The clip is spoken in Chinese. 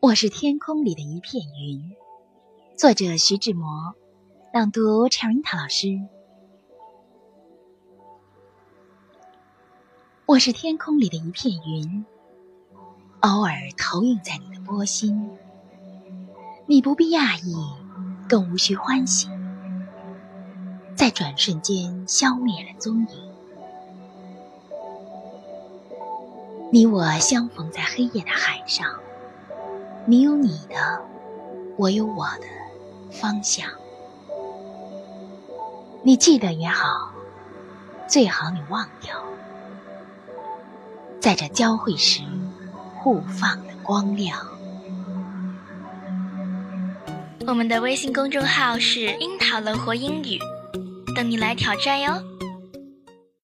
我是天空里的一片云，作者徐志摩，朗读 Cherita 老师。我是天空里的一片云，偶尔投影在你的波心，你不必讶异，更无需欢喜，在转瞬间消灭了踪影。你我相逢在黑夜的海上。你有你的，我有我的方向。你记得也好，最好你忘掉，在这交汇时互放的光亮。我们的微信公众号是“樱桃乐活英语”，等你来挑战哟。